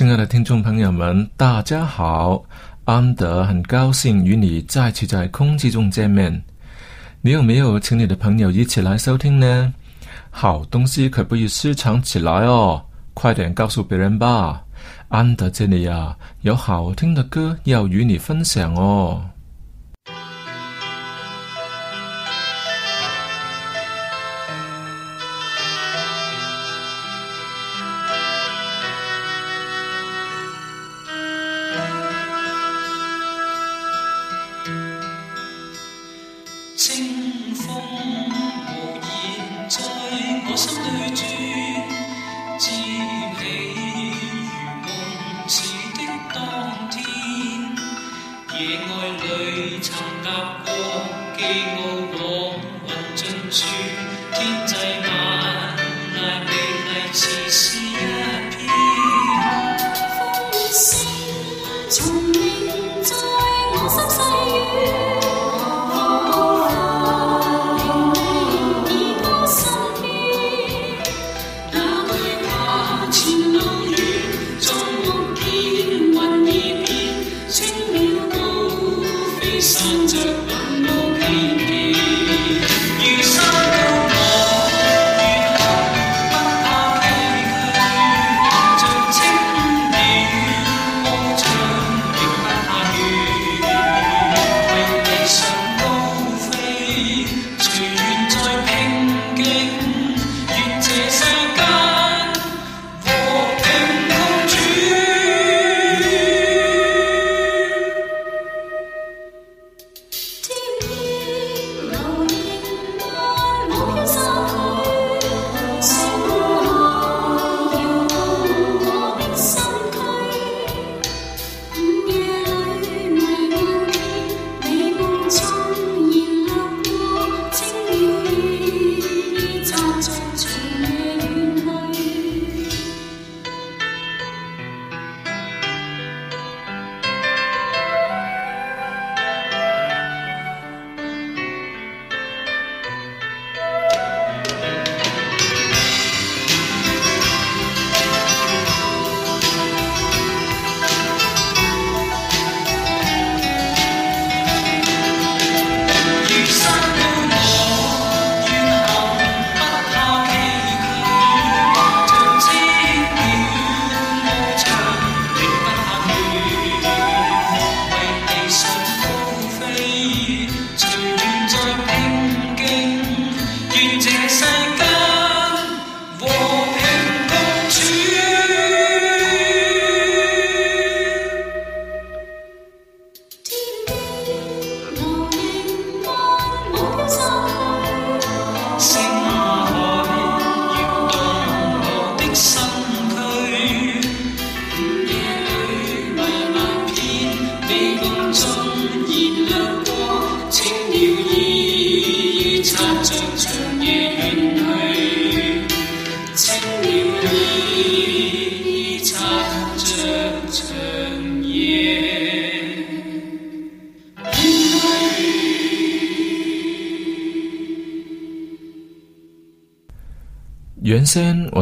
亲爱的听众朋友们，大家好！安德很高兴与你再次在空气中见面。你有没有请你的朋友一起来收听呢？好东西可不以私藏起来哦，快点告诉别人吧！安德这里呀，有好听的歌要与你分享哦。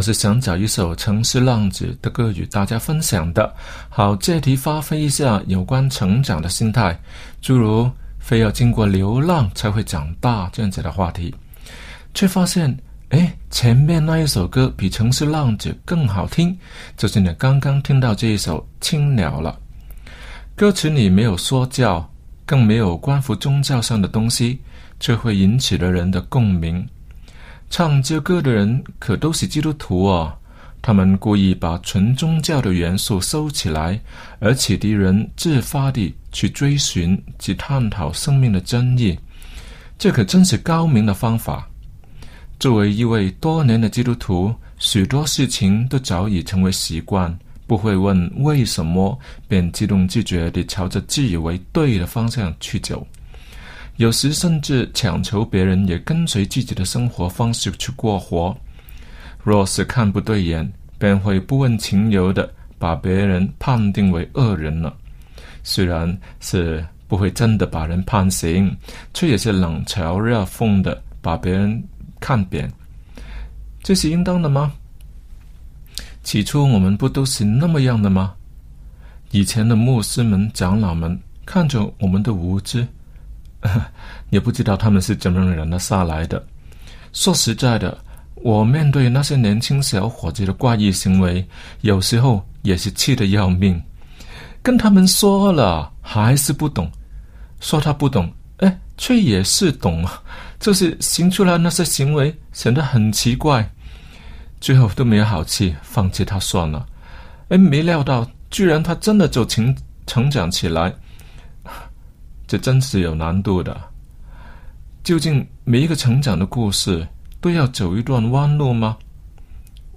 是想找一首《城市浪子》的歌与大家分享的，好借题发挥一下有关成长的心态，诸如非要经过流浪才会长大这样子的话题，却发现，哎，前面那一首歌比《城市浪子》更好听，就是你刚刚听到这一首《青鸟》了。歌词里没有说教，更没有关乎宗教上的东西，却会引起了人的共鸣。唱这歌的人可都是基督徒哦，他们故意把纯宗教的元素收起来，而启迪人自发地去追寻及探讨生命的真意，这可真是高明的方法。作为一位多年的基督徒，许多事情都早已成为习惯，不会问为什么，便自动自觉地朝着自以为对的方向去走。有时甚至强求别人也跟随自己的生活方式去过活。若是看不对眼，便会不问情由的把别人判定为恶人了。虽然是不会真的把人判刑，却也是冷嘲热讽的把别人看扁。这是应当的吗？起初我们不都是那么样的吗？以前的牧师们、长老们看着我们的无知。也不知道他们是怎么忍得下来的。说实在的，我面对那些年轻小伙子的怪异行为，有时候也是气得要命。跟他们说了，还是不懂；说他不懂，哎，却也是懂啊。就是行出来那些行为，显得很奇怪。最后都没有好气，放弃他算了。哎，没料到，居然他真的就成成长起来。这真是有难度的。究竟每一个成长的故事都要走一段弯路吗？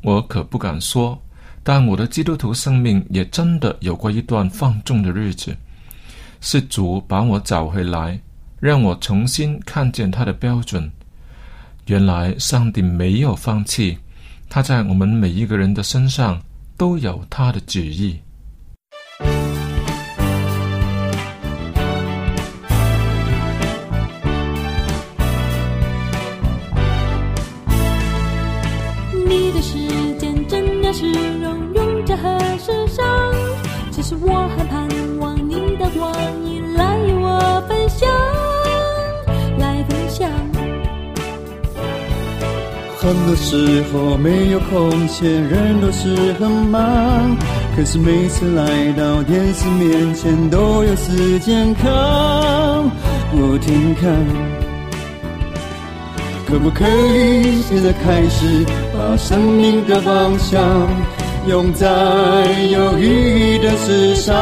我可不敢说。但我的基督徒生命也真的有过一段放纵的日子，是主把我找回来，让我重新看见他的标准。原来上帝没有放弃，他在我们每一个人的身上都有他的旨意。很多时候没有空闲，人都是很忙，可是每次来到电视面前都有时间看，不停看。可不可以现在开始把生命的方向？用在有意义的事上，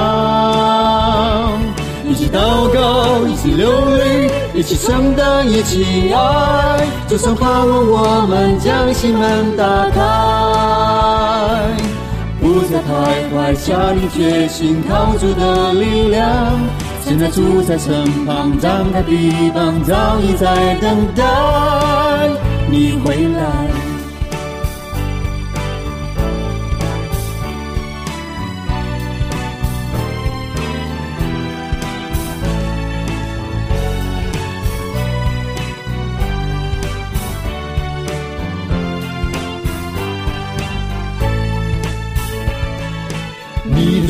一起祷告，一起流泪，一起承担，一起爱。就算盼望我们将心门打开，不再徘徊，下定决心，靠主的力量。现在住在身旁，张开臂膀，早已在等待你回来。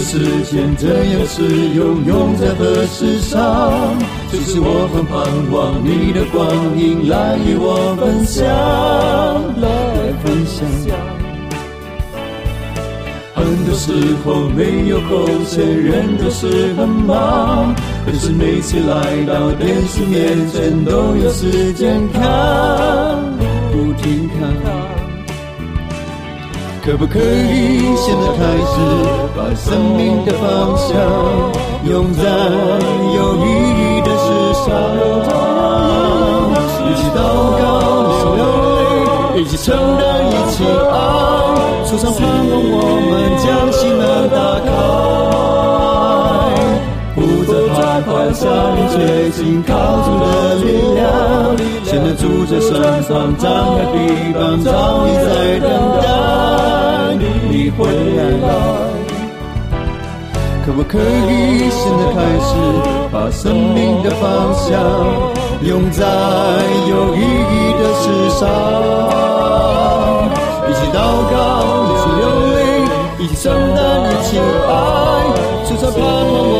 时间这样使用，用在何事上？就是我很盼望你的光阴来与我分享，来分享。很多时候没有空闲，人都是很忙，可是每次来到电视面前，都有时间看，不停看。可不可以现在开始，把生命的方向用在有意义的事上？一起祷告，一起流泪，一起承担，一起爱。树上盼望我们将心门打开，不再徘徊，下定决心，靠主的力量。现在住在身旁，张开臂膀，早已在等待。回来了，可不可以现在开始把生命的方向用在有意义的事上？一起祷告，一起流泪，一起承担，一起爱，就算盼望我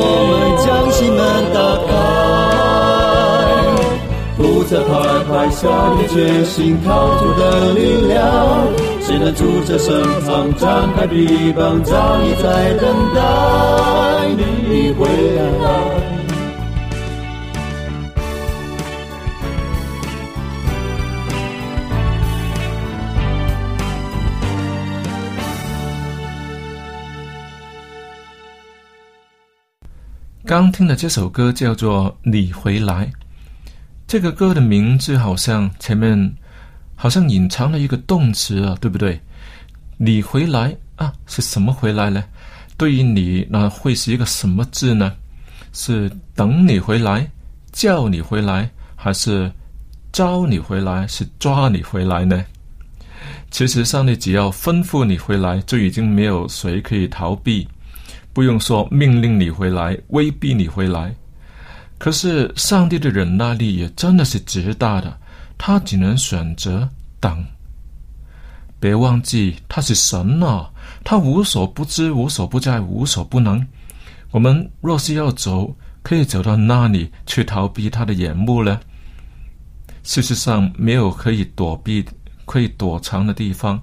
不再徘徊，下定决心，靠主的力量，谁能住在身旁，展开臂膀，早已在等待你回来。刚听的这首歌叫做《你回来》，这个歌的名字好像前面好像隐藏了一个动词啊，对不对？你回来啊，是什么回来呢？对于你，那会是一个什么字呢？是等你回来、叫你回来，还是招你回来、是抓你回来呢？其实上帝只要吩咐你回来，就已经没有谁可以逃避。不用说命令你回来，威逼你回来。可是上帝的忍耐力也真的是极大的，他只能选择等。别忘记他是神啊，他无所不知、无所不在、无所不能。我们若是要走，可以走到哪里去逃避他的眼目呢？事实上，没有可以躲避、可以躲藏的地方，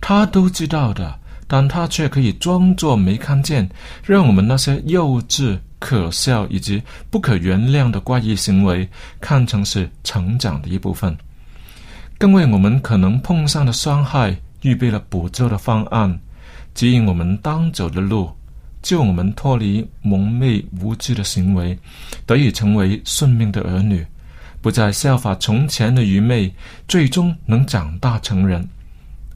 他都知道的。但他却可以装作没看见，让我们那些幼稚、可笑以及不可原谅的怪异行为看成是成长的一部分，更为我们可能碰上的伤害预备了补救的方案，指引我们当走的路，救我们脱离蒙昧无知的行为，得以成为顺命的儿女，不再效法从前的愚昧，最终能长大成人。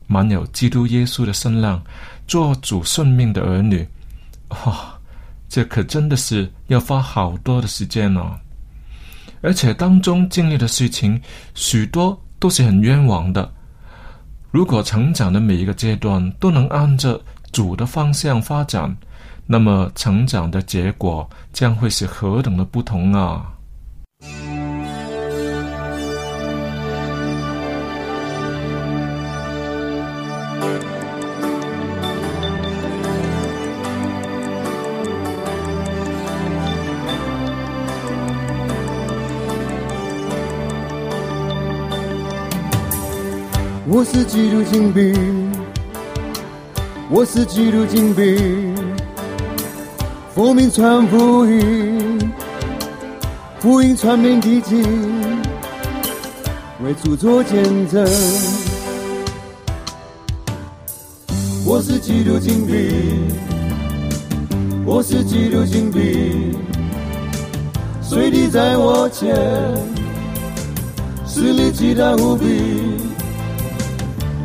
满有基督耶稣的身量，做主顺命的儿女，哇，这可真的是要花好多的时间哦！而且当中经历的事情许多都是很冤枉的。如果成长的每一个阶段都能按着主的方向发展，那么成长的结果将会是何等的不同啊！我是基督精兵，我是基督精兵，奉命传福音，福音传遍地极，为主做见证。我是基督精兵，我是基督精兵，水滴在我前，实力极大无比。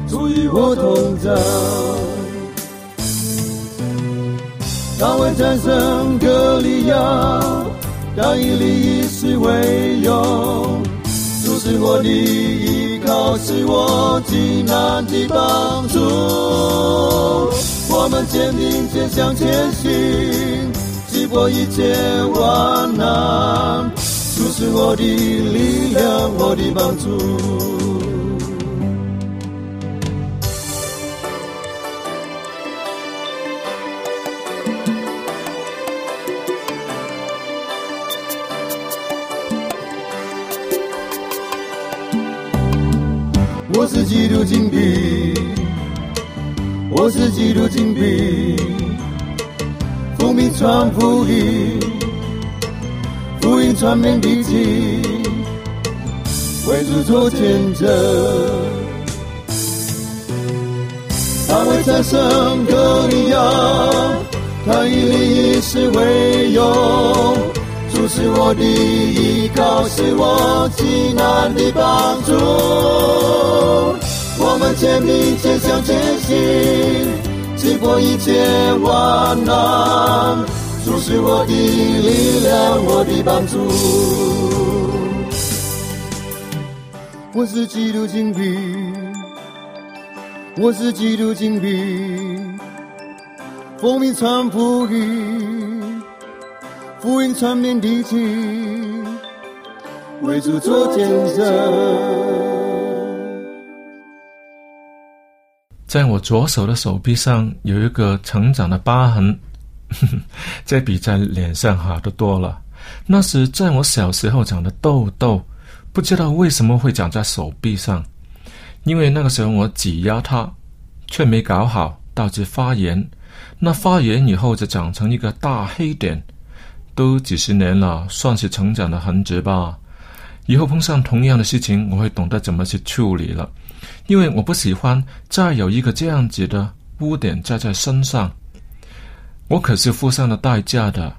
主与我同在，大卫战胜歌利亚，大以利以是为勇。主是我的依靠，是我极难的帮助。我们坚定前向前行，击破一切万难。主是我的力量，我的帮助。是基督精兵，我是基督精兵，奉命传福音，福音传遍地极，为主做见证。他为战胜歌利亚，他以利以是为勇。是我的依靠，是我极难的帮助。我们肩并肩向前行，击破一切万难。主是我的力量，我的帮助。我是基督精兵，我是基督精兵，奉命传福音。福音传遍地极，为主做见证。在我左手的手臂上有一个成长的疤痕，这比在脸上好得多了。那是在我小时候长的痘痘，不知道为什么会长在手臂上，因为那个时候我挤压它，却没搞好，导致发炎。那发炎以后就长成一个大黑点，都几十年了，算是成长的痕迹吧。以后碰上同样的事情，我会懂得怎么去处理了，因为我不喜欢再有一个这样子的污点加在身上。我可是付上了代价的。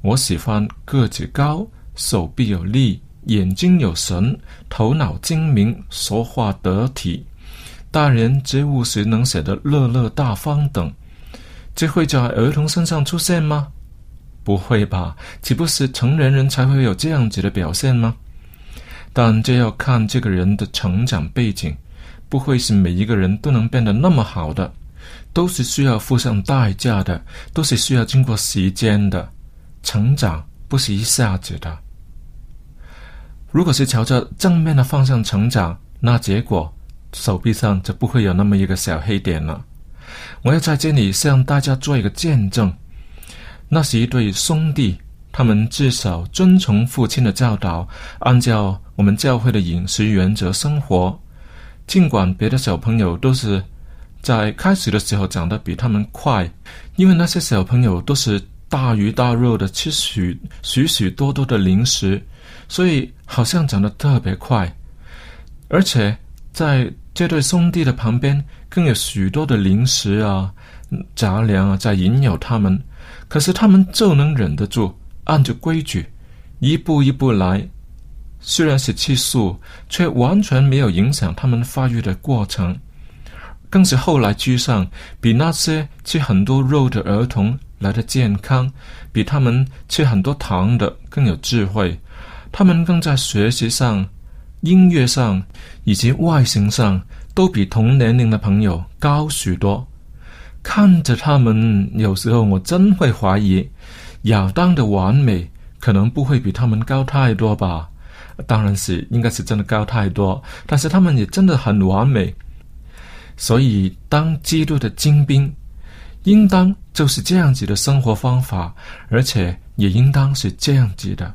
我喜欢个子高、手臂有力、眼睛有神、头脑精明、说话得体、待人接物时能写得落落大方等。这会在儿童身上出现吗？不会吧？岂不是成年人才会有这样子的表现吗？但这要看这个人的成长背景，不会是每一个人都能变得那么好的，都是需要付上代价的，都是需要经过时间的。成长不是一下子的。如果是朝着正面的方向成长，那结果手臂上就不会有那么一个小黑点了。我要在这里向大家做一个见证，那是一对兄弟，他们至少遵从父亲的教导，按照我们教会的饮食原则生活。尽管别的小朋友都是在开始的时候长得比他们快，因为那些小朋友都是。大鱼大肉的吃许许许多多的零食，所以好像长得特别快。而且在这对兄弟的旁边，更有许多的零食啊、杂粮啊在引诱他们。可是他们就能忍得住，按着规矩一步一步来。虽然是吃素，却完全没有影响他们发育的过程。更是后来居上，比那些吃很多肉的儿童。来的健康，比他们吃很多糖的更有智慧。他们更在学习上、音乐上以及外形上，都比同年龄的朋友高许多。看着他们，有时候我真会怀疑，亚当的完美可能不会比他们高太多吧？当然是，应该是真的高太多。但是他们也真的很完美。所以，当基督的精兵。应当就是这样子的生活方法，而且也应当是这样子的。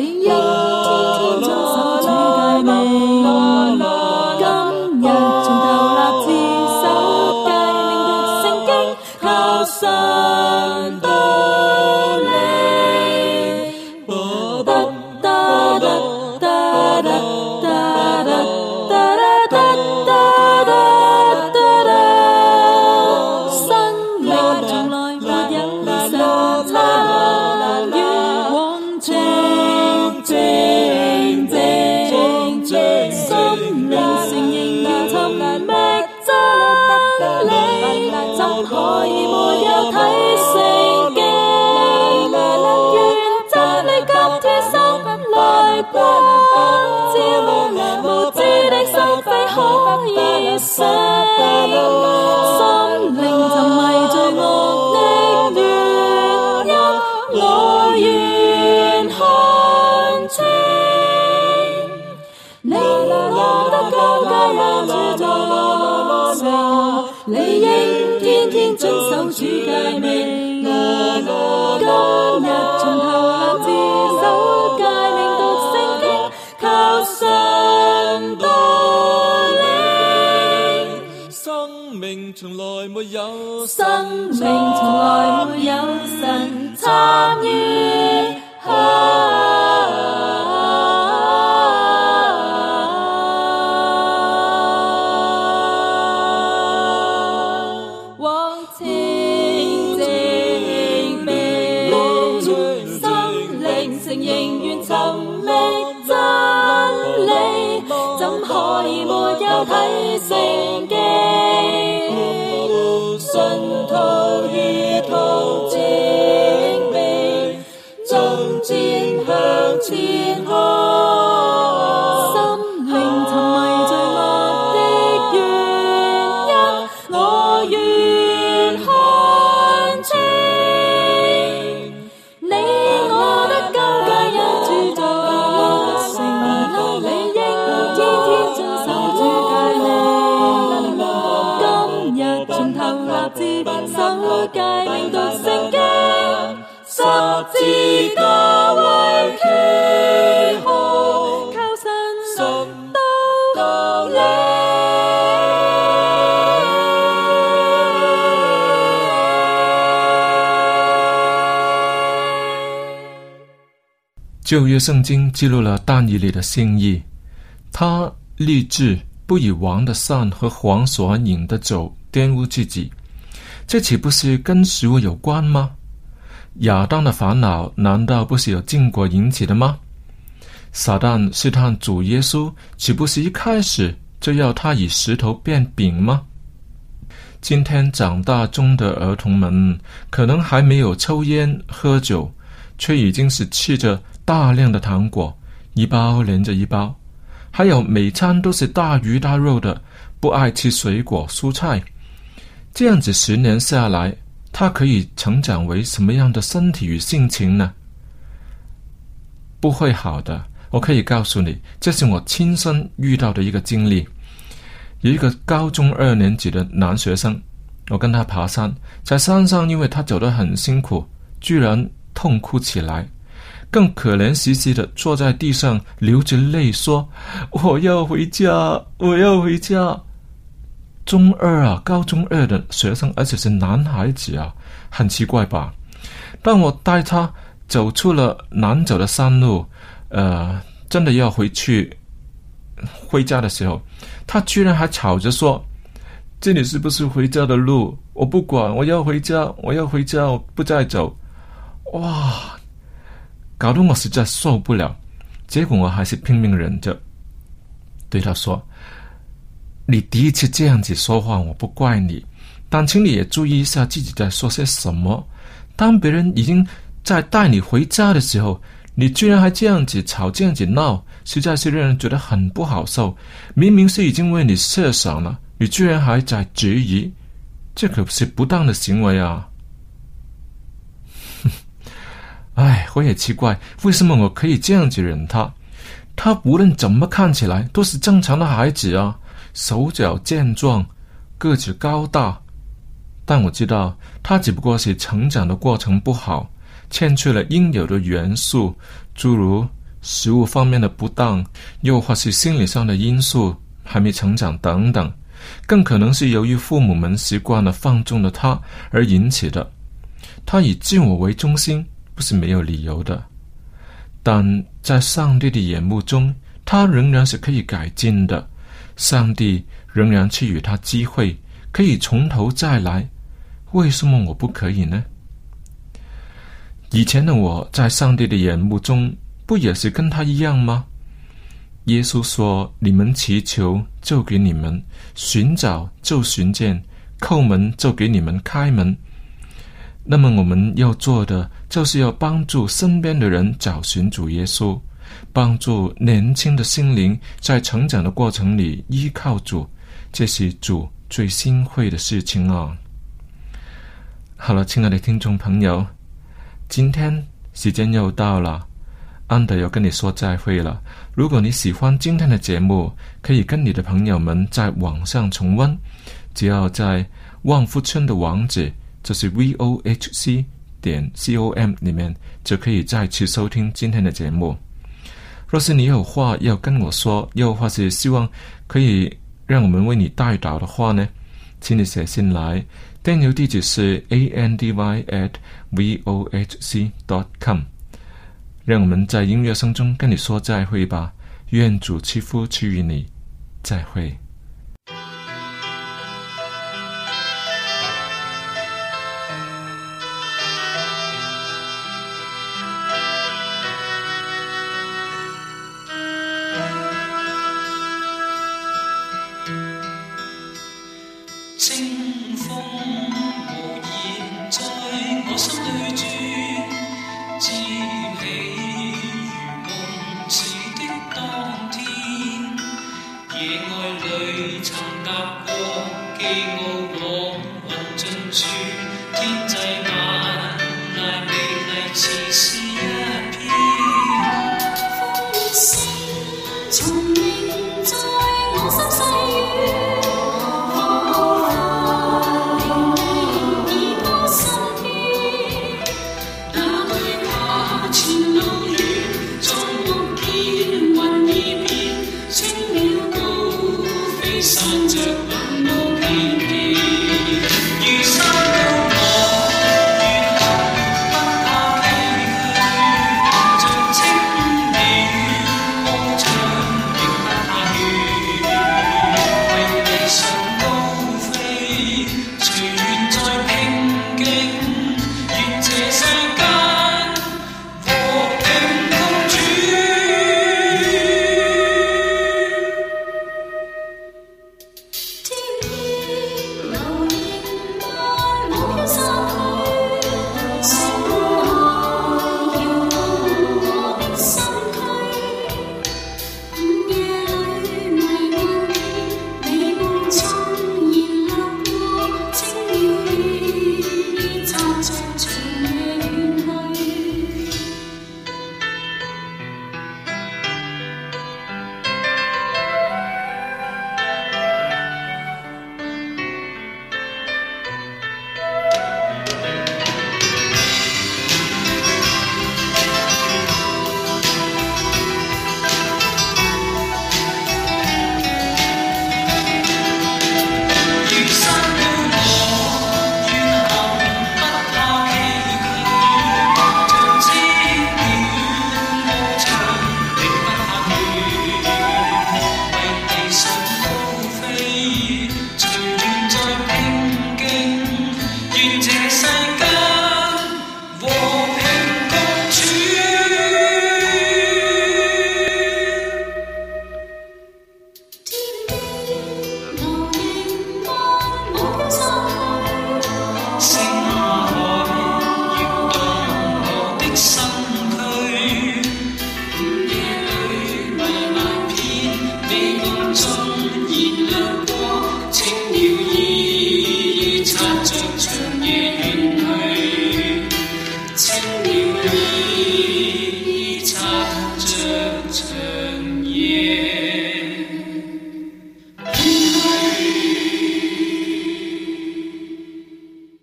零幺主生命從來沒有神參與。往情證明，心靈承認願尋覓真理，怎可以沒有睇聖旧约圣经记录了但以理的心意，他立志不以王的膳和皇所饮的酒玷污自己，这岂不是跟食物有关吗？亚当的烦恼难道不是由禁果引起的吗？撒旦试探主耶稣，岂不是一开始就要他以石头变饼吗？今天长大中的儿童们，可能还没有抽烟喝酒，却已经是吃着大量的糖果，一包连着一包，还有每餐都是大鱼大肉的，不爱吃水果蔬菜。这样子十年下来，他可以成长为什么样的身体与性情呢？不会好的，我可以告诉你，这是我亲身遇到的一个经历。有一个高中二年级的男学生，我跟他爬山，在山上，因为他走得很辛苦，居然痛哭起来，更可怜兮兮的坐在地上，流着泪说：“我要回家，我要回家。”中二啊，高中二的学生，而且是男孩子啊，很奇怪吧？当我带他走出了难走的山路，呃，真的要回去回家的时候，他居然还吵着说：“这里是不是回家的路？我不管，我要回家，我要回家，我不再走。”哇，搞得我实在受不了。结果我还是拼命忍着，对他说：“你第一次这样子说话，我不怪你，但请你也注意一下自己在说些什么。当别人已经在带你回家的时候，你居然还这样子吵，这样子闹，实在是让人觉得很不好受。明明是已经为你设想了，你居然还在质疑，这可是不当的行为啊！哎，我也奇怪，为什么我可以这样子忍他？他无论怎么看起来都是正常的孩子啊，手脚健壮，个子高大。但我知道，他只不过是成长的过程不好，欠缺了应有的元素，诸如食物方面的不当，又或是心理上的因素还没成长等等，更可能是由于父母们习惯了放纵了他而引起的。他以自我为中心，不是没有理由的。但在上帝的眼目中，他仍然是可以改进的。上帝仍然赐予他机会，可以从头再来。为什么我不可以呢？以前的我在上帝的眼目中，不也是跟他一样吗？耶稣说：“你们祈求，就给你们；寻找，就寻见；叩门，就给你们开门。”那么我们要做的，就是要帮助身边的人找寻主耶稣，帮助年轻的心灵在成长的过程里依靠主，这是主最欣慰的事情啊！好了，亲爱的听众朋友，今天时间又到了，安德要跟你说再会了。如果你喜欢今天的节目，可以跟你的朋友们在网上重温，只要在旺夫村的网址。就是 v o h c 点 c o m 里面就可以再次收听今天的节目。若是你有话要跟我说，又或是希望可以让我们为你代祷的话呢，请你写信来，电邮地址是 a n d y at v o h c dot com。让我们在音乐声中跟你说再会吧。愿主赐福赐予你，再会。只是一片风声，从未。